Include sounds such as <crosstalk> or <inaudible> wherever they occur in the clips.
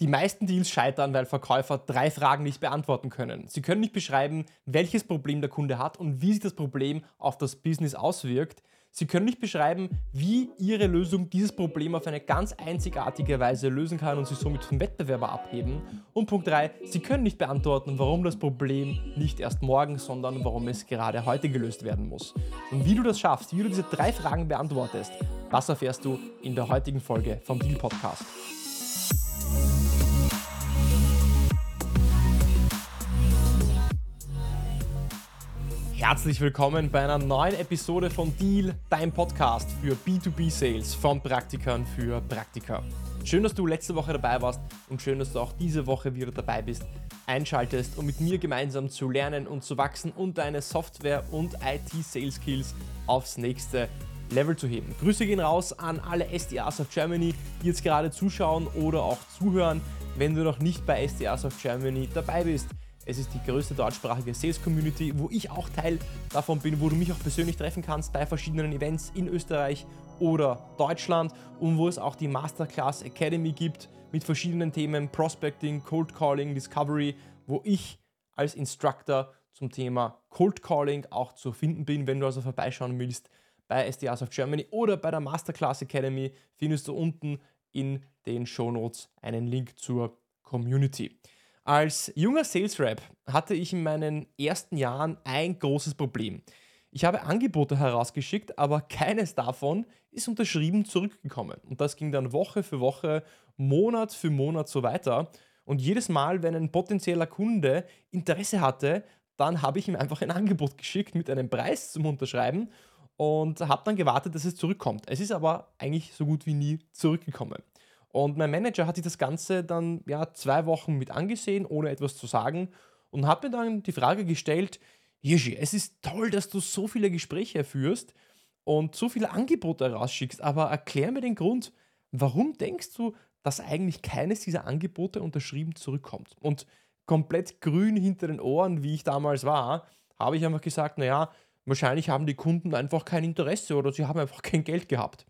Die meisten Deals scheitern, weil Verkäufer drei Fragen nicht beantworten können. Sie können nicht beschreiben, welches Problem der Kunde hat und wie sich das Problem auf das Business auswirkt. Sie können nicht beschreiben, wie Ihre Lösung dieses Problem auf eine ganz einzigartige Weise lösen kann und sich somit vom Wettbewerber abheben. Und Punkt 3, Sie können nicht beantworten, warum das Problem nicht erst morgen, sondern warum es gerade heute gelöst werden muss. Und wie du das schaffst, wie du diese drei Fragen beantwortest, das erfährst du in der heutigen Folge vom Deal Podcast. Herzlich willkommen bei einer neuen Episode von Deal, dein Podcast für B2B-Sales von Praktikern für Praktiker. Schön, dass du letzte Woche dabei warst und schön, dass du auch diese Woche wieder dabei bist, einschaltest, um mit mir gemeinsam zu lernen und zu wachsen und deine Software- und IT-Sales-Skills aufs nächste Level zu heben. Grüße gehen raus an alle SDRs of Germany, die jetzt gerade zuschauen oder auch zuhören. Wenn du noch nicht bei SDRs of Germany dabei bist, es ist die größte deutschsprachige Sales-Community, wo ich auch Teil davon bin, wo du mich auch persönlich treffen kannst bei verschiedenen Events in Österreich oder Deutschland und wo es auch die Masterclass Academy gibt mit verschiedenen Themen Prospecting, Cold Calling, Discovery, wo ich als Instructor zum Thema Cold Calling auch zu finden bin. Wenn du also vorbeischauen willst bei SDRs of Germany oder bei der Masterclass Academy, findest du unten in den Show Notes einen Link zur Community. Als junger Sales Rep hatte ich in meinen ersten Jahren ein großes Problem. Ich habe Angebote herausgeschickt, aber keines davon ist unterschrieben zurückgekommen. Und das ging dann Woche für Woche, Monat für Monat so weiter. Und jedes Mal, wenn ein potenzieller Kunde Interesse hatte, dann habe ich ihm einfach ein Angebot geschickt mit einem Preis zum Unterschreiben und habe dann gewartet, dass es zurückkommt. Es ist aber eigentlich so gut wie nie zurückgekommen. Und mein Manager hat sich das Ganze dann ja zwei Wochen mit angesehen, ohne etwas zu sagen, und hat mir dann die Frage gestellt: Jirschi, es ist toll, dass du so viele Gespräche führst und so viele Angebote rausschickst, aber erklär mir den Grund, warum denkst du, dass eigentlich keines dieser Angebote unterschrieben zurückkommt? Und komplett grün hinter den Ohren, wie ich damals war, habe ich einfach gesagt: Naja, wahrscheinlich haben die Kunden einfach kein Interesse oder sie haben einfach <laughs> kein Geld gehabt.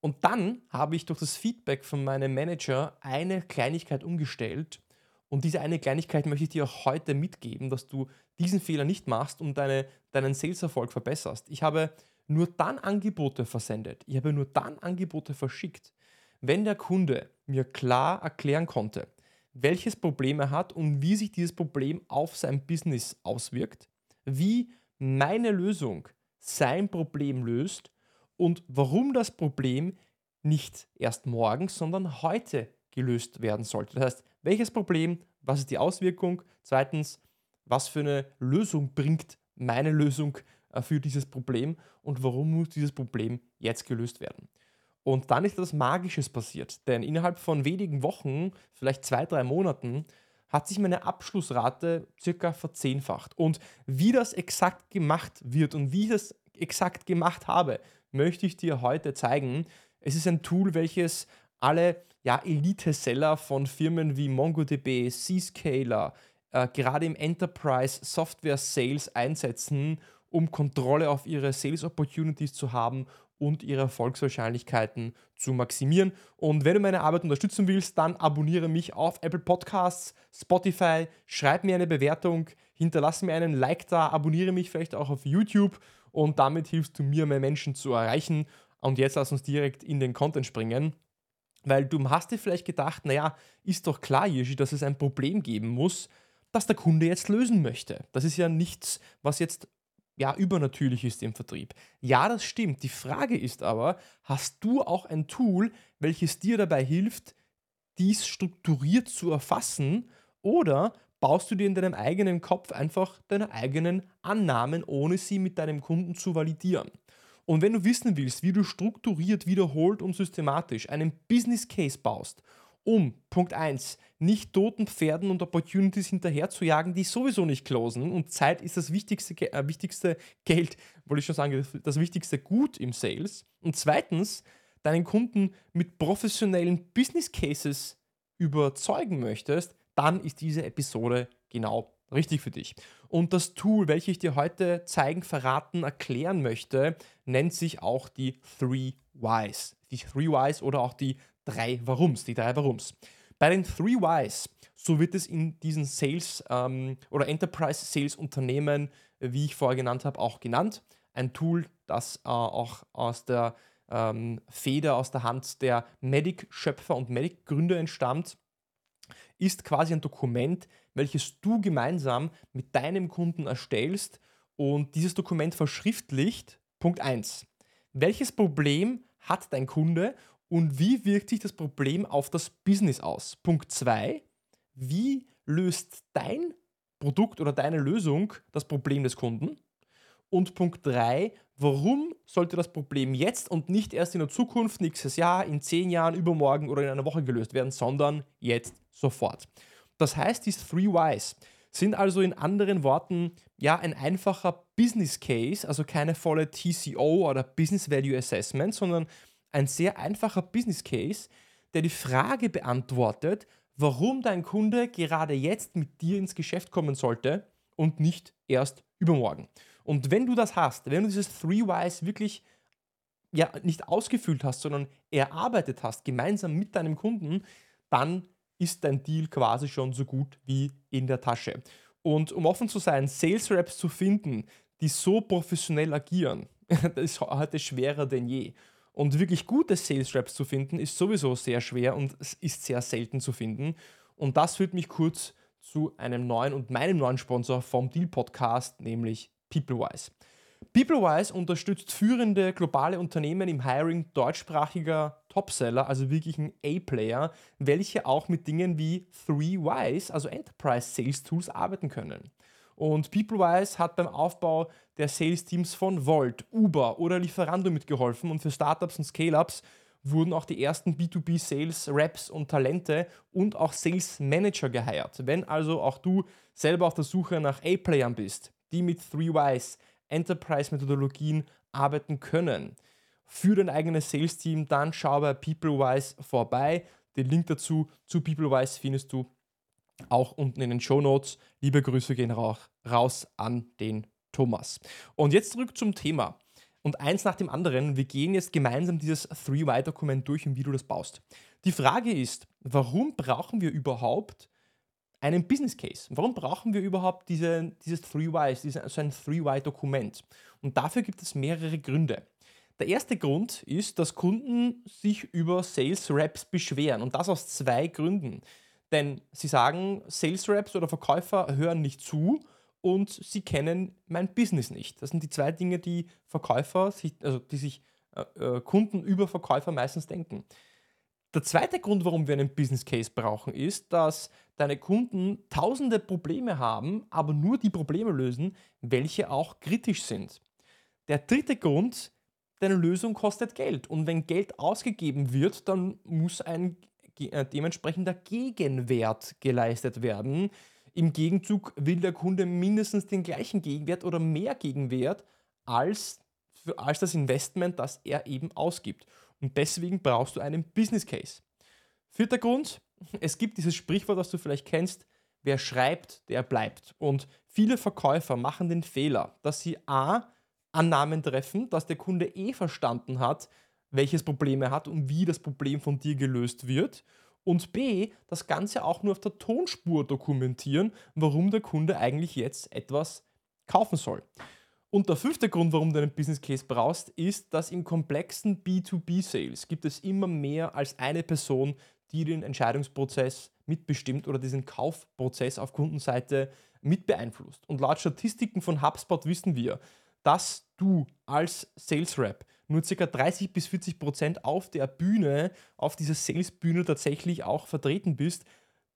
Und dann habe ich durch das Feedback von meinem Manager eine Kleinigkeit umgestellt. Und diese eine Kleinigkeit möchte ich dir auch heute mitgeben, dass du diesen Fehler nicht machst und deine, deinen Saleserfolg verbesserst. Ich habe nur dann Angebote versendet, ich habe nur dann Angebote verschickt, wenn der Kunde mir klar erklären konnte, welches Problem er hat und wie sich dieses Problem auf sein Business auswirkt, wie meine Lösung sein Problem löst und warum das Problem nicht erst morgen, sondern heute gelöst werden sollte. Das heißt, welches Problem, was ist die Auswirkung? Zweitens, was für eine Lösung bringt meine Lösung äh, für dieses Problem und warum muss dieses Problem jetzt gelöst werden? Und dann ist etwas Magisches passiert, denn innerhalb von wenigen Wochen, vielleicht zwei, drei Monaten, hat sich meine Abschlussrate circa verzehnfacht. Und wie das exakt gemacht wird und wie ich das exakt gemacht habe, möchte ich dir heute zeigen. Es ist ein Tool, welches alle ja, Elite-Seller von Firmen wie MongoDB, Zscaler, äh, gerade im Enterprise Software Sales einsetzen, um Kontrolle auf ihre Sales Opportunities zu haben und ihre Erfolgswahrscheinlichkeiten zu maximieren. Und wenn du meine Arbeit unterstützen willst, dann abonniere mich auf Apple Podcasts, Spotify, schreib mir eine Bewertung, hinterlasse mir einen Like da, abonniere mich vielleicht auch auf YouTube und damit hilfst du mir, mehr Menschen zu erreichen. Und jetzt lass uns direkt in den Content springen. Weil du hast dir vielleicht gedacht, naja, ist doch klar, Jirschi, dass es ein Problem geben muss, das der Kunde jetzt lösen möchte. Das ist ja nichts, was jetzt ja übernatürlich ist im Vertrieb. Ja, das stimmt. Die Frage ist aber, hast du auch ein Tool, welches dir dabei hilft, dies strukturiert zu erfassen oder baust du dir in deinem eigenen Kopf einfach deine eigenen Annahmen, ohne sie mit deinem Kunden zu validieren. Und wenn du wissen willst, wie du strukturiert, wiederholt und systematisch einen Business Case baust, um Punkt 1 nicht toten Pferden und Opportunities hinterher zu jagen, die sowieso nicht closen und Zeit ist das wichtigste, äh, wichtigste Geld, wollte ich schon sagen, das wichtigste Gut im Sales. Und zweitens, deinen Kunden mit professionellen Business Cases überzeugen möchtest, dann ist diese Episode genau richtig für dich. Und das Tool, welches ich dir heute zeigen, verraten, erklären möchte, nennt sich auch die Three Whys. Die Three Whys oder auch die drei Warums, die drei Warums. Bei den Three Whys, so wird es in diesen Sales ähm, oder Enterprise Sales Unternehmen, wie ich vorher genannt habe, auch genannt. Ein Tool, das äh, auch aus der ähm, Feder, aus der Hand der Medic-Schöpfer und Medic-Gründer entstammt, ist quasi ein Dokument, welches du gemeinsam mit deinem Kunden erstellst und dieses Dokument verschriftlicht. Punkt 1. Welches Problem hat dein Kunde und wie wirkt sich das Problem auf das Business aus? Punkt 2. Wie löst dein Produkt oder deine Lösung das Problem des Kunden? Und Punkt 3, warum sollte das Problem jetzt und nicht erst in der Zukunft, nächstes Jahr, in zehn Jahren, übermorgen oder in einer Woche gelöst werden, sondern jetzt sofort? Das heißt, diese Three Whys sind also in anderen Worten ja ein einfacher Business Case, also keine volle TCO oder Business Value Assessment, sondern ein sehr einfacher Business Case, der die Frage beantwortet, warum dein Kunde gerade jetzt mit dir ins Geschäft kommen sollte und nicht erst übermorgen. Und wenn du das hast, wenn du dieses Three Whys wirklich ja nicht ausgefüllt hast, sondern erarbeitet hast, gemeinsam mit deinem Kunden, dann ist dein Deal quasi schon so gut wie in der Tasche. Und um offen zu sein, Sales Reps zu finden, die so professionell agieren, <laughs> das ist heute schwerer denn je. Und wirklich gute Sales Reps zu finden, ist sowieso sehr schwer und ist sehr selten zu finden. Und das führt mich kurz zu einem neuen und meinem neuen Sponsor vom Deal Podcast, nämlich PeopleWise. PeopleWise unterstützt führende globale Unternehmen im Hiring deutschsprachiger Topseller, also wirklich ein A-Player, welche auch mit Dingen wie 3Wise, also Enterprise Sales Tools, arbeiten können. Und PeopleWise hat beim Aufbau der Sales-Teams von Volt, Uber oder Lieferando mitgeholfen und für Startups und Scale-Ups wurden auch die ersten B2B-Sales-Reps und Talente und auch Sales-Manager geheiert. Wenn also auch du selber auf der Suche nach A-Playern bist, die mit 3Wise Enterprise-Methodologien arbeiten können. Für dein eigenes Sales-Team, dann schau bei PeopleWise vorbei. Den Link dazu zu PeopleWise findest du auch unten in den Show Notes. Liebe Grüße gehen raus an den Thomas. Und jetzt zurück zum Thema. Und eins nach dem anderen, wir gehen jetzt gemeinsam dieses 3Y-Dokument durch und wie du das baust. Die Frage ist, warum brauchen wir überhaupt einen Business Case. Warum brauchen wir überhaupt diese, dieses 3Ys, diese, so ein 3Y-Dokument? Und dafür gibt es mehrere Gründe. Der erste Grund ist, dass Kunden sich über Sales Reps beschweren und das aus zwei Gründen. Denn sie sagen, Sales Reps oder Verkäufer hören nicht zu und sie kennen mein Business nicht. Das sind die zwei Dinge, die Verkäufer, also die sich äh, äh, Kunden über Verkäufer meistens denken. Der zweite Grund, warum wir einen Business Case brauchen, ist, dass deine Kunden tausende Probleme haben, aber nur die Probleme lösen, welche auch kritisch sind. Der dritte Grund, deine Lösung kostet Geld. Und wenn Geld ausgegeben wird, dann muss ein äh, dementsprechender Gegenwert geleistet werden. Im Gegenzug will der Kunde mindestens den gleichen Gegenwert oder mehr Gegenwert als, als das Investment, das er eben ausgibt. Und deswegen brauchst du einen Business Case. Vierter Grund, <laughs> es gibt dieses Sprichwort, das du vielleicht kennst, wer schreibt, der bleibt. Und viele Verkäufer machen den Fehler, dass sie A, Annahmen treffen, dass der Kunde eh verstanden hat, welches Problem er hat und wie das Problem von dir gelöst wird. Und B, das Ganze auch nur auf der Tonspur dokumentieren, warum der Kunde eigentlich jetzt etwas kaufen soll. Und der fünfte Grund, warum du einen Business Case brauchst, ist, dass in komplexen B2B-Sales gibt es immer mehr als eine Person, die den Entscheidungsprozess mitbestimmt oder diesen Kaufprozess auf Kundenseite mit beeinflusst. Und laut Statistiken von HubSpot wissen wir, dass du als Sales Rep nur ca. 30 bis 40 Prozent auf der Bühne, auf dieser Sales-Bühne tatsächlich auch vertreten bist,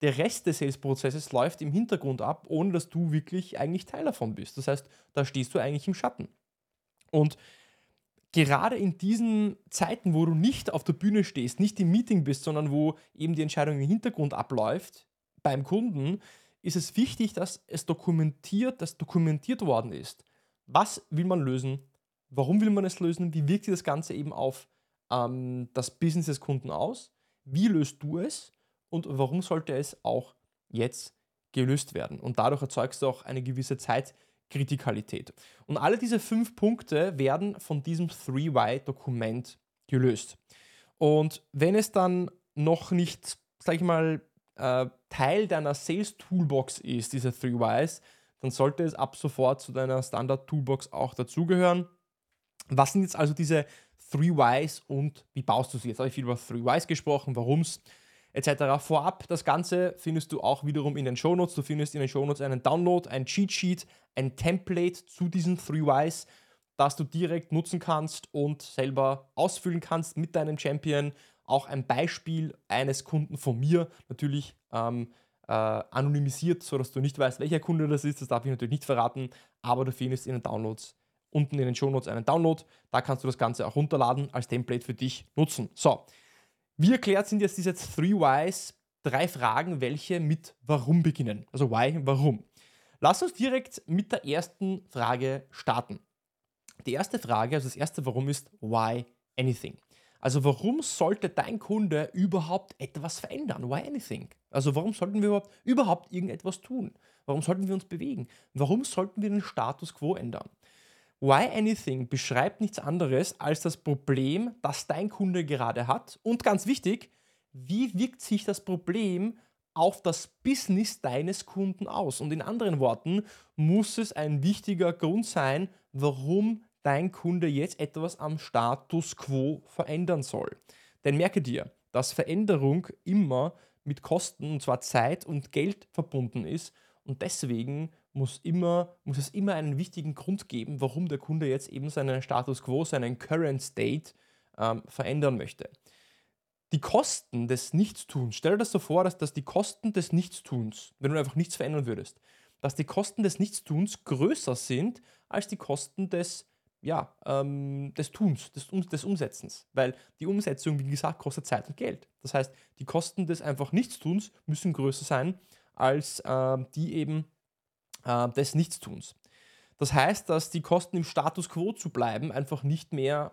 der Rest des Sales-Prozesses läuft im Hintergrund ab, ohne dass du wirklich eigentlich Teil davon bist. Das heißt, da stehst du eigentlich im Schatten. Und gerade in diesen Zeiten, wo du nicht auf der Bühne stehst, nicht im Meeting bist, sondern wo eben die Entscheidung im Hintergrund abläuft, beim Kunden, ist es wichtig, dass es dokumentiert, dass dokumentiert worden ist. Was will man lösen? Warum will man es lösen? Wie wirkt sich das Ganze eben auf ähm, das Business des Kunden aus? Wie löst du es? Und warum sollte es auch jetzt gelöst werden. Und dadurch erzeugst du auch eine gewisse Zeitkritikalität. Und alle diese fünf Punkte werden von diesem 3Y-Dokument gelöst. Und wenn es dann noch nicht, sag ich mal, äh, Teil deiner Sales Toolbox ist, diese Three Whys, dann sollte es ab sofort zu deiner Standard Toolbox auch dazugehören. Was sind jetzt also diese Three Whys und wie baust du sie? Jetzt habe ich viel über Three Whys gesprochen, warum es etc. Vorab, das Ganze findest du auch wiederum in den Shownotes. Du findest in den Shownotes einen Download, ein Cheat Sheet, ein Template zu diesen Three Whys, das du direkt nutzen kannst und selber ausfüllen kannst mit deinem Champion. Auch ein Beispiel eines Kunden von mir, natürlich ähm, äh, anonymisiert, sodass du nicht weißt, welcher Kunde das ist. Das darf ich natürlich nicht verraten, aber du findest in den Downloads unten in den Shownotes einen Download. Da kannst du das Ganze auch runterladen, als Template für dich nutzen. So, wie erklärt sind jetzt diese Three Whys? Drei Fragen, welche mit Warum beginnen. Also Why, warum. Lass uns direkt mit der ersten Frage starten. Die erste Frage, also das erste Warum ist Why Anything. Also warum sollte dein Kunde überhaupt etwas verändern? Why anything? Also warum sollten wir überhaupt, überhaupt irgendetwas tun? Warum sollten wir uns bewegen? Warum sollten wir den Status quo ändern? Why Anything beschreibt nichts anderes als das Problem, das dein Kunde gerade hat. Und ganz wichtig, wie wirkt sich das Problem auf das Business deines Kunden aus? Und in anderen Worten, muss es ein wichtiger Grund sein, warum dein Kunde jetzt etwas am Status quo verändern soll. Denn merke dir, dass Veränderung immer mit Kosten, und zwar Zeit und Geld verbunden ist. Und deswegen muss, immer, muss es immer einen wichtigen Grund geben, warum der Kunde jetzt eben seinen Status quo, seinen Current State ähm, verändern möchte. Die Kosten des Nichtstuns, stell dir das so vor, dass, dass die Kosten des Nichtstuns, wenn du einfach nichts verändern würdest, dass die Kosten des Nichtstuns größer sind als die Kosten des, ja, ähm, des Tuns, des, des Umsetzens. Weil die Umsetzung, wie gesagt, kostet Zeit und Geld. Das heißt, die Kosten des einfach Nichtstuns müssen größer sein als äh, die eben äh, des Nichtstuns. Das heißt, dass die Kosten im Status quo zu bleiben einfach nicht mehr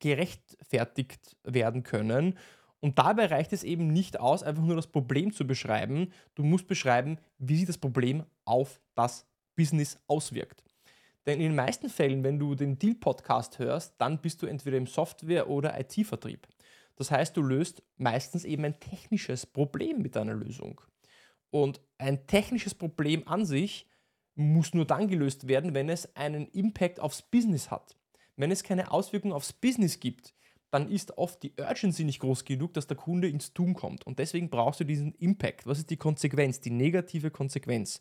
gerechtfertigt werden können. Und dabei reicht es eben nicht aus, einfach nur das Problem zu beschreiben. Du musst beschreiben, wie sich das Problem auf das Business auswirkt. Denn in den meisten Fällen, wenn du den Deal-Podcast hörst, dann bist du entweder im Software- oder IT-Vertrieb. Das heißt, du löst meistens eben ein technisches Problem mit deiner Lösung. Und ein technisches Problem an sich muss nur dann gelöst werden, wenn es einen Impact aufs Business hat. Wenn es keine Auswirkungen aufs Business gibt, dann ist oft die Urgency nicht groß genug, dass der Kunde ins Tun kommt. Und deswegen brauchst du diesen Impact. Was ist die Konsequenz, die negative Konsequenz?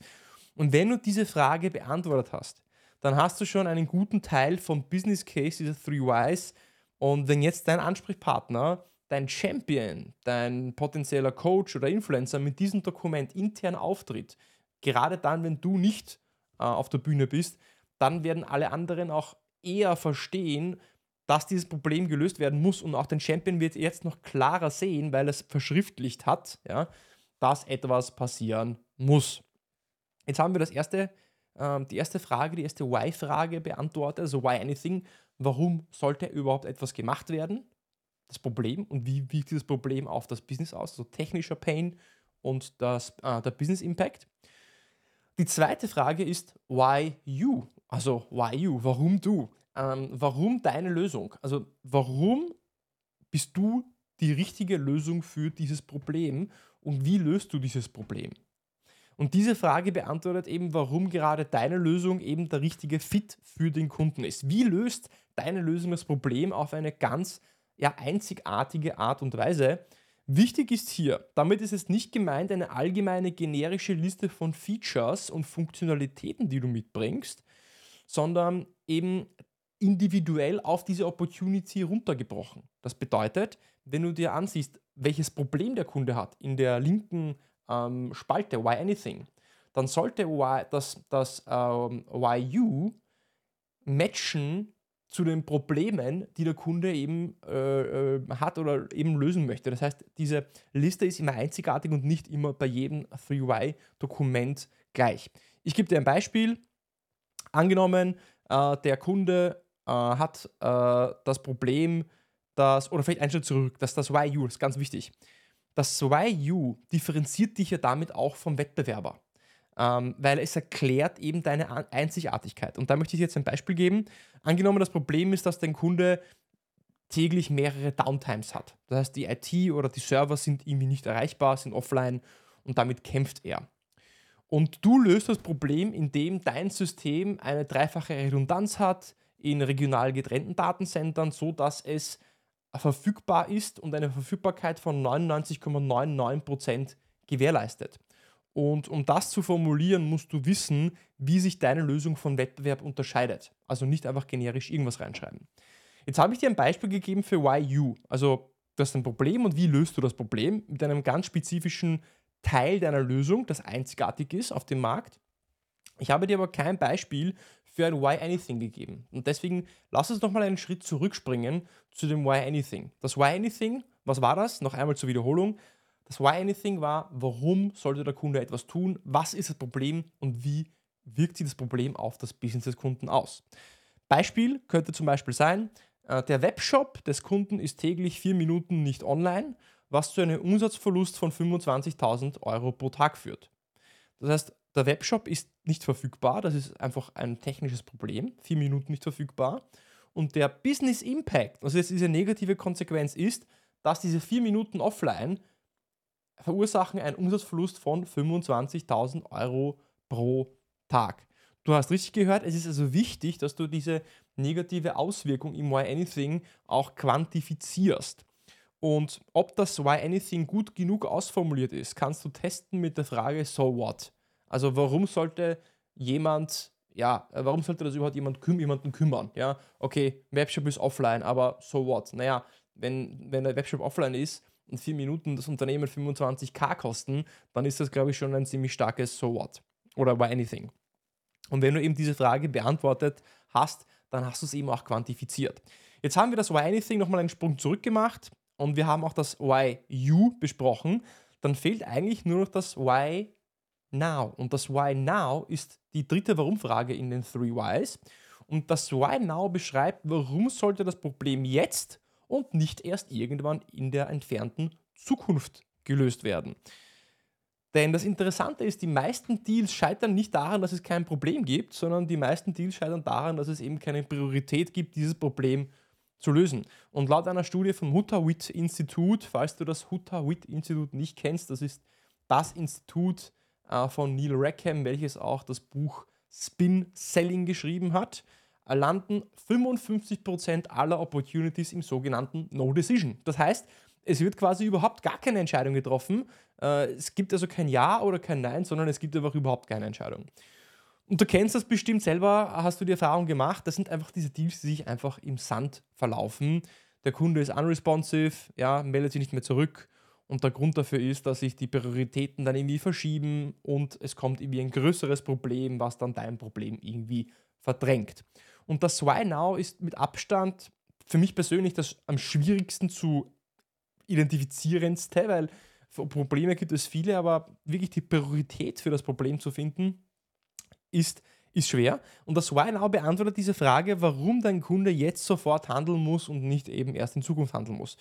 Und wenn du diese Frage beantwortet hast, dann hast du schon einen guten Teil vom Business Case dieser Three Whys. Und wenn jetzt dein Ansprechpartner dein Champion, dein potenzieller Coach oder Influencer mit diesem Dokument intern auftritt, gerade dann, wenn du nicht äh, auf der Bühne bist, dann werden alle anderen auch eher verstehen, dass dieses Problem gelöst werden muss und auch den Champion wird jetzt noch klarer sehen, weil es verschriftlicht hat, ja, dass etwas passieren muss. Jetzt haben wir das erste, äh, die erste Frage, die erste Why-Frage beantwortet, also Why Anything. Warum sollte überhaupt etwas gemacht werden? Das Problem und wie wirkt dieses Problem auf das Business aus, also technischer Pain und das, äh, der Business Impact. Die zweite Frage ist, why you? Also, why you? Warum du? Ähm, warum deine Lösung? Also, warum bist du die richtige Lösung für dieses Problem und wie löst du dieses Problem? Und diese Frage beantwortet eben, warum gerade deine Lösung eben der richtige Fit für den Kunden ist. Wie löst deine Lösung das Problem auf eine ganz ja, einzigartige Art und Weise. Wichtig ist hier, damit ist es nicht gemeint eine allgemeine generische Liste von Features und Funktionalitäten, die du mitbringst, sondern eben individuell auf diese Opportunity runtergebrochen. Das bedeutet, wenn du dir ansiehst, welches Problem der Kunde hat in der linken ähm, Spalte, Why Anything, dann sollte why, das, das ähm, Why You matchen zu den Problemen, die der Kunde eben äh, äh, hat oder eben lösen möchte. Das heißt, diese Liste ist immer einzigartig und nicht immer bei jedem 3Y-Dokument gleich. Ich gebe dir ein Beispiel. Angenommen, äh, der Kunde äh, hat äh, das Problem, dass, oder vielleicht einen Schritt zurück, dass das YU, das ist ganz wichtig. Das YU differenziert dich ja damit auch vom Wettbewerber ähm, weil es erklärt eben deine Einzigartigkeit. Und da möchte ich jetzt ein Beispiel geben. Angenommen, das Problem ist, dass dein Kunde täglich mehrere Downtimes hat. Das heißt, die IT oder die Server sind irgendwie nicht erreichbar, sind offline und damit kämpft er. Und du löst das Problem, indem dein System eine dreifache Redundanz hat in regional getrennten Datencentern, so dass es verfügbar ist und eine Verfügbarkeit von 99,99% gewährleistet. Und um das zu formulieren, musst du wissen, wie sich deine Lösung von Wettbewerb unterscheidet. Also nicht einfach generisch irgendwas reinschreiben. Jetzt habe ich dir ein Beispiel gegeben für Why You. Also, du hast ein Problem und wie löst du das Problem mit einem ganz spezifischen Teil deiner Lösung, das einzigartig ist auf dem Markt. Ich habe dir aber kein Beispiel für ein Why Anything gegeben. Und deswegen lass uns nochmal einen Schritt zurückspringen zu dem Why Anything. Das Why Anything, was war das? Noch einmal zur Wiederholung. Das Why Anything war, warum sollte der Kunde etwas tun? Was ist das Problem und wie wirkt sich das Problem auf das Business des Kunden aus? Beispiel könnte zum Beispiel sein, äh, der Webshop des Kunden ist täglich vier Minuten nicht online was zu einem Umsatzverlust von 25.000 Euro pro Tag führt. Das heißt, der Webshop ist nicht verfügbar, das ist einfach ein technisches Problem, vier Minuten nicht verfügbar. Und der Business Impact, also jetzt diese negative Konsequenz ist, dass diese vier Minuten offline verursachen einen Umsatzverlust von 25.000 Euro pro Tag. Du hast richtig gehört, es ist also wichtig, dass du diese negative Auswirkung im Why Anything auch quantifizierst. Und ob das Why Anything gut genug ausformuliert ist, kannst du testen mit der Frage So what? Also warum sollte jemand, ja, warum sollte das überhaupt jemand küm jemanden kümmern? Ja, okay, Webshop ist offline, aber so what? Naja, wenn, wenn der Webshop offline ist und vier Minuten das Unternehmen 25k kosten, dann ist das, glaube ich, schon ein ziemlich starkes So what? Oder Why Anything. Und wenn du eben diese Frage beantwortet hast, dann hast du es eben auch quantifiziert. Jetzt haben wir das Why Anything nochmal einen Sprung zurück gemacht und wir haben auch das Why You besprochen, dann fehlt eigentlich nur noch das Why Now. Und das Why Now ist die dritte Warum-Frage in den Three Whys. Und das Why Now beschreibt, warum sollte das Problem jetzt und nicht erst irgendwann in der entfernten Zukunft gelöst werden. Denn das Interessante ist, die meisten Deals scheitern nicht daran, dass es kein Problem gibt, sondern die meisten Deals scheitern daran, dass es eben keine Priorität gibt, dieses Problem zu lösen. Und laut einer Studie vom Hutta-Witt-Institut, falls du das Hutta-Witt-Institut nicht kennst, das ist das Institut äh, von Neil Rackham, welches auch das Buch Spin Selling geschrieben hat, landen 55% aller Opportunities im sogenannten No Decision. Das heißt, es wird quasi überhaupt gar keine Entscheidung getroffen. Äh, es gibt also kein Ja oder kein Nein, sondern es gibt einfach überhaupt keine Entscheidung. Und du kennst das bestimmt selber, hast du die Erfahrung gemacht, das sind einfach diese Deals, die sich einfach im Sand verlaufen. Der Kunde ist unresponsive, ja, meldet sich nicht mehr zurück und der Grund dafür ist, dass sich die Prioritäten dann irgendwie verschieben und es kommt irgendwie ein größeres Problem, was dann dein Problem irgendwie verdrängt. Und das Why Now ist mit Abstand für mich persönlich das am schwierigsten zu identifizierendste, weil Probleme gibt es viele, aber wirklich die Priorität für das Problem zu finden, ist, ist schwer. Und das Why Now beantwortet diese Frage, warum dein Kunde jetzt sofort handeln muss und nicht eben erst in Zukunft handeln muss.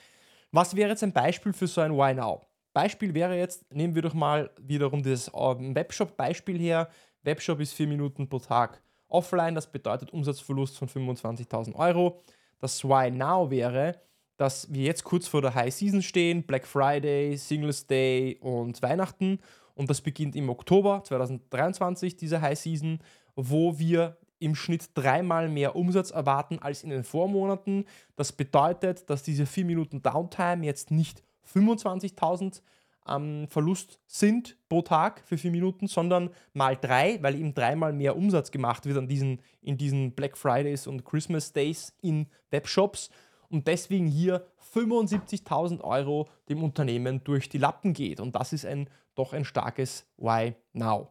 Was wäre jetzt ein Beispiel für so ein Why Now? Beispiel wäre jetzt, nehmen wir doch mal wiederum das ähm, Webshop-Beispiel her. Webshop ist vier Minuten pro Tag offline, das bedeutet Umsatzverlust von 25.000 Euro. Das Why Now wäre, dass wir jetzt kurz vor der High Season stehen, Black Friday, Singles Day und Weihnachten und das beginnt im Oktober 2023, diese High Season, wo wir im Schnitt dreimal mehr Umsatz erwarten als in den Vormonaten. Das bedeutet, dass diese 4 Minuten Downtime jetzt nicht 25.000 ähm, Verlust sind pro Tag für 4 Minuten, sondern mal 3, weil eben dreimal mehr Umsatz gemacht wird an diesen, in diesen Black Fridays und Christmas Days in Webshops und deswegen hier 75.000 Euro dem Unternehmen durch die Lappen geht. Und das ist ein doch ein starkes Why Now.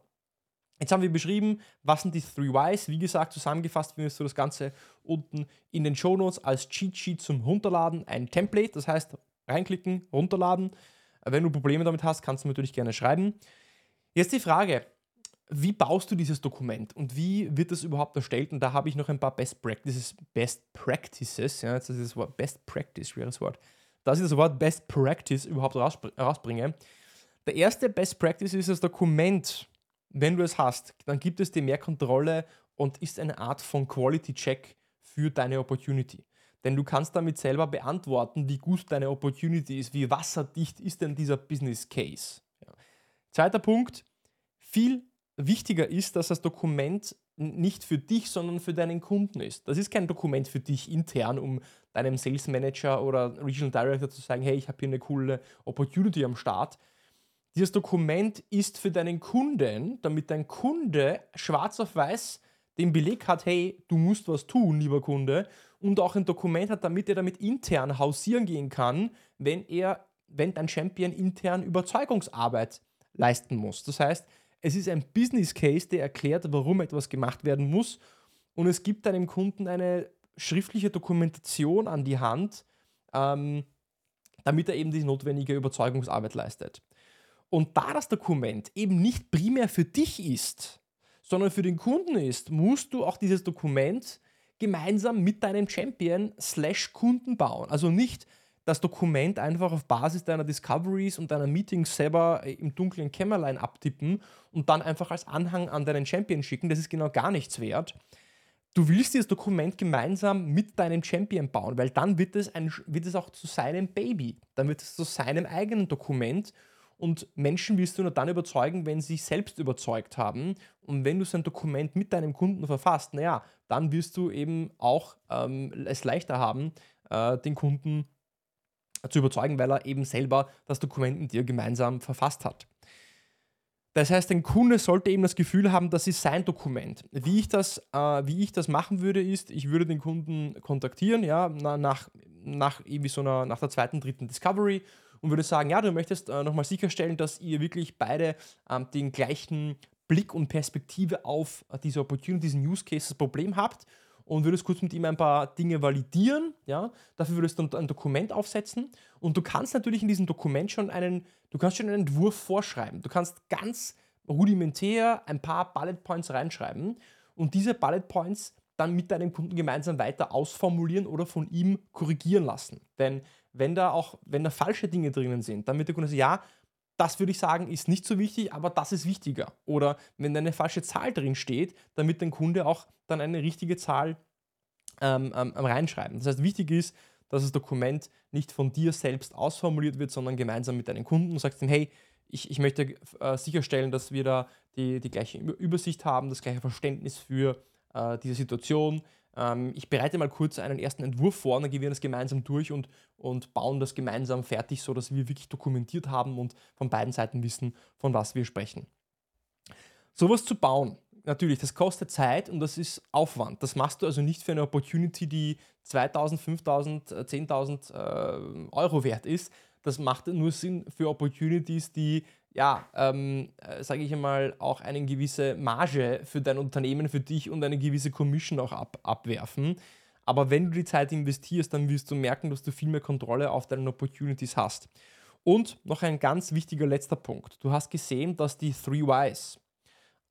Jetzt haben wir beschrieben, was sind die Three Whys. Wie gesagt, zusammengefasst findest du das Ganze unten in den Show Notes als Cheat Sheet zum Runterladen, ein Template. Das heißt, reinklicken, runterladen. Wenn du Probleme damit hast, kannst du natürlich gerne schreiben. Jetzt die Frage, wie baust du dieses Dokument und wie wird das überhaupt erstellt? Und da habe ich noch ein paar Best Practices, Best Practices, ja, jetzt ist das Wort Best Practice, schweres Wort, dass ich das Wort Best Practice überhaupt rausbringe. Der erste Best Practice ist das Dokument. Wenn du es hast, dann gibt es dir mehr Kontrolle und ist eine Art von Quality Check für deine Opportunity. Denn du kannst damit selber beantworten, wie gut deine Opportunity ist, wie wasserdicht ist denn dieser Business Case. Ja. Zweiter Punkt, viel wichtiger ist, dass das Dokument nicht für dich, sondern für deinen Kunden ist. Das ist kein Dokument für dich intern, um deinem Sales Manager oder Regional Director zu sagen, hey, ich habe hier eine coole Opportunity am Start. Dieses Dokument ist für deinen Kunden, damit dein Kunde schwarz auf weiß den Beleg hat, hey, du musst was tun, lieber Kunde, und auch ein Dokument hat, damit er damit intern hausieren gehen kann, wenn er, wenn dein Champion intern Überzeugungsarbeit leisten muss. Das heißt, es ist ein Business Case, der erklärt, warum etwas gemacht werden muss. Und es gibt deinem Kunden eine schriftliche Dokumentation an die Hand, ähm, damit er eben die notwendige Überzeugungsarbeit leistet. Und da das Dokument eben nicht primär für dich ist, sondern für den Kunden ist, musst du auch dieses Dokument gemeinsam mit deinem Champion slash Kunden bauen. Also nicht das Dokument einfach auf Basis deiner Discoveries und deiner Meetings selber äh, im dunklen Kämmerlein abtippen und dann einfach als Anhang an deinen Champion schicken. Das ist genau gar nichts wert. Du willst dieses Dokument gemeinsam mit deinem Champion bauen, weil dann wird es, ein, wird es auch zu seinem Baby. Dann wird es zu seinem eigenen Dokument. Und Menschen willst du nur dann überzeugen, wenn sie sich selbst überzeugt haben. Und wenn du so ein Dokument mit deinem Kunden verfasst, naja, dann wirst du eben auch ähm, es leichter haben, äh, den Kunden zu überzeugen, weil er eben selber das Dokument mit dir gemeinsam verfasst hat. Das heißt, ein Kunde sollte eben das Gefühl haben, das ist sein Dokument. Wie ich das, äh, wie ich das machen würde, ist, ich würde den Kunden kontaktieren, ja, nach, nach irgendwie so einer, nach der zweiten, dritten Discovery und würde sagen, ja, du möchtest äh, nochmal sicherstellen, dass ihr wirklich beide ähm, den gleichen Blick und Perspektive auf äh, diese Opportunity, diesen Use Cases Problem habt und würdest kurz mit ihm ein paar Dinge validieren. Ja? Dafür würdest du ein Dokument aufsetzen und du kannst natürlich in diesem Dokument schon einen, du kannst schon einen Entwurf vorschreiben. Du kannst ganz rudimentär ein paar Bullet Points reinschreiben und diese Bullet Points dann mit deinem Kunden gemeinsam weiter ausformulieren oder von ihm korrigieren lassen. Denn wenn da auch, wenn da falsche Dinge drinnen sind, wird der Kunde sagen, ja, das würde ich sagen, ist nicht so wichtig, aber das ist wichtiger. Oder wenn eine falsche Zahl drin steht, damit der Kunde auch dann eine richtige Zahl ähm, ähm, reinschreiben. Das heißt, wichtig ist, dass das Dokument nicht von dir selbst ausformuliert wird, sondern gemeinsam mit deinen Kunden. Du sagst ihm, hey, ich, ich möchte äh, sicherstellen, dass wir da die, die gleiche Übersicht haben, das gleiche Verständnis für äh, diese Situation. Ähm, ich bereite mal kurz einen ersten Entwurf vor dann gehen wir das gemeinsam durch und, und bauen das gemeinsam fertig, sodass wir wirklich dokumentiert haben und von beiden Seiten wissen, von was wir sprechen. Sowas zu bauen, natürlich, das kostet Zeit und das ist Aufwand. Das machst du also nicht für eine Opportunity, die 2000, 5000, 10.000 Euro wert ist. Das macht nur Sinn für Opportunities, die ja, ähm, äh, sage ich einmal, auch eine gewisse Marge für dein Unternehmen, für dich und eine gewisse Commission auch ab, abwerfen. Aber wenn du die Zeit investierst, dann wirst du merken, dass du viel mehr Kontrolle auf deinen Opportunities hast. Und noch ein ganz wichtiger letzter Punkt. Du hast gesehen, dass die Three Ys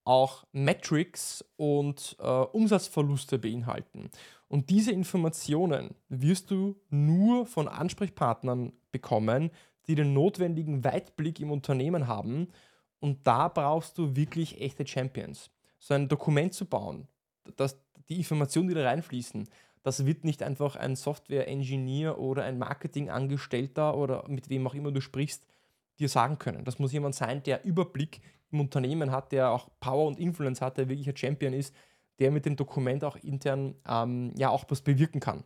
auch Metrics und äh, Umsatzverluste beinhalten. Und diese Informationen wirst du nur von Ansprechpartnern bekommen, die den notwendigen Weitblick im Unternehmen haben. Und da brauchst du wirklich echte Champions. So ein Dokument zu bauen, dass die Informationen, die da reinfließen, das wird nicht einfach ein Software-Engineer oder ein Marketing-Angestellter oder mit wem auch immer du sprichst, dir sagen können. Das muss jemand sein, der Überblick im Unternehmen hat, der auch Power und Influence hat, der wirklich ein Champion ist, der mit dem Dokument auch intern ähm, ja auch was bewirken kann.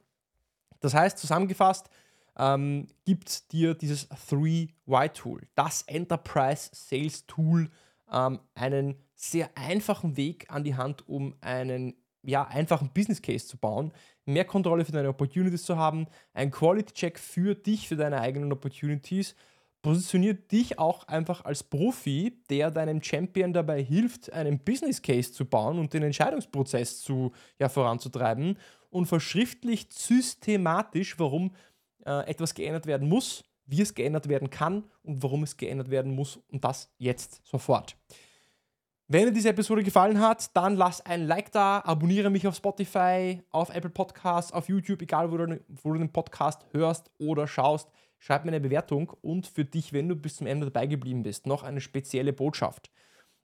Das heißt, zusammengefasst, ähm, gibt dir dieses 3Y-Tool, das Enterprise Sales Tool, ähm, einen sehr einfachen Weg an die Hand, um einen ja, einfachen Business Case zu bauen, mehr Kontrolle für deine Opportunities zu haben, ein Quality Check für dich, für deine eigenen Opportunities. Positioniert dich auch einfach als Profi, der deinem Champion dabei hilft, einen Business Case zu bauen und den Entscheidungsprozess zu, ja, voranzutreiben und verschriftlicht systematisch, warum äh, etwas geändert werden muss, wie es geändert werden kann und warum es geändert werden muss und das jetzt sofort. Wenn dir diese Episode gefallen hat, dann lass ein Like da, abonniere mich auf Spotify, auf Apple Podcasts, auf YouTube, egal wo du, wo du den Podcast hörst oder schaust. Schreib mir eine Bewertung und für dich, wenn du bis zum Ende dabei geblieben bist, noch eine spezielle Botschaft.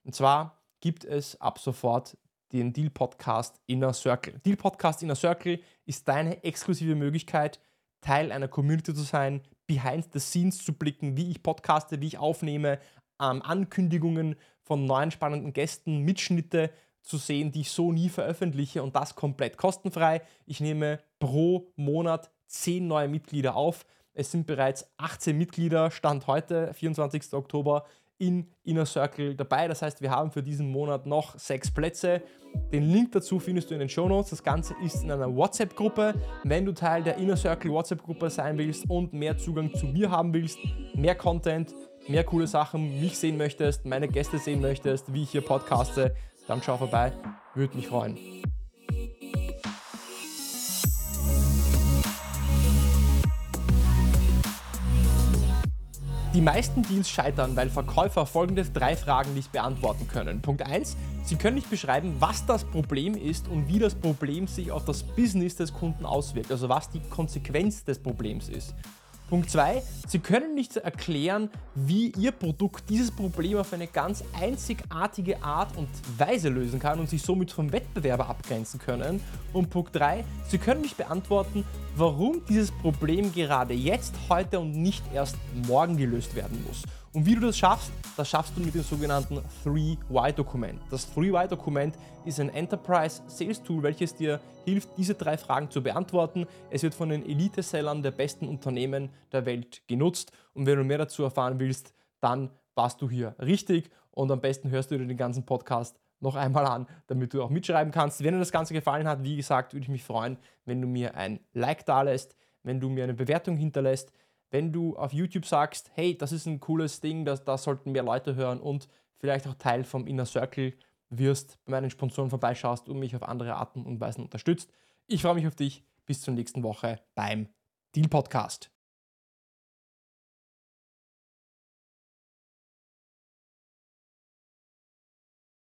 Und zwar gibt es ab sofort den Deal Podcast Inner Circle. Deal Podcast Inner Circle ist deine exklusive Möglichkeit, Teil einer Community zu sein, behind the scenes zu blicken, wie ich podcaste, wie ich aufnehme, ähm, Ankündigungen von neuen spannenden Gästen, Mitschnitte zu sehen, die ich so nie veröffentliche und das komplett kostenfrei. Ich nehme pro Monat 10 neue Mitglieder auf. Es sind bereits 18 Mitglieder, Stand heute, 24. Oktober, in Inner Circle dabei. Das heißt, wir haben für diesen Monat noch sechs Plätze. Den Link dazu findest du in den Show Notes. Das Ganze ist in einer WhatsApp-Gruppe. Wenn du Teil der Inner Circle WhatsApp-Gruppe sein willst und mehr Zugang zu mir haben willst, mehr Content, mehr coole Sachen, mich sehen möchtest, meine Gäste sehen möchtest, wie ich hier podcaste, dann schau vorbei. Würde mich freuen. Die meisten Deals scheitern, weil Verkäufer folgende drei Fragen nicht beantworten können. Punkt 1. Sie können nicht beschreiben, was das Problem ist und wie das Problem sich auf das Business des Kunden auswirkt, also was die Konsequenz des Problems ist. Punkt 2. Sie können nicht erklären, wie Ihr Produkt dieses Problem auf eine ganz einzigartige Art und Weise lösen kann und sich somit vom Wettbewerber abgrenzen können. Und Punkt 3. Sie können nicht beantworten, warum dieses Problem gerade jetzt, heute und nicht erst morgen gelöst werden muss. Und wie du das schaffst, das schaffst du mit dem sogenannten 3Y-Dokument. Das 3Y-Dokument ist ein Enterprise Sales Tool, welches dir hilft, diese drei Fragen zu beantworten. Es wird von den Elite-Sellern der besten Unternehmen der Welt genutzt. Und wenn du mehr dazu erfahren willst, dann warst du hier richtig. Und am besten hörst du dir den ganzen Podcast noch einmal an, damit du auch mitschreiben kannst. Wenn dir das Ganze gefallen hat, wie gesagt, würde ich mich freuen, wenn du mir ein Like da lässt, wenn du mir eine Bewertung hinterlässt wenn du auf YouTube sagst, hey, das ist ein cooles Ding, das, das sollten mehr Leute hören und vielleicht auch Teil vom Inner Circle wirst, bei meinen Sponsoren vorbeischaust und mich auf andere Arten und Weisen unterstützt. Ich freue mich auf dich. Bis zur nächsten Woche beim Deal Podcast.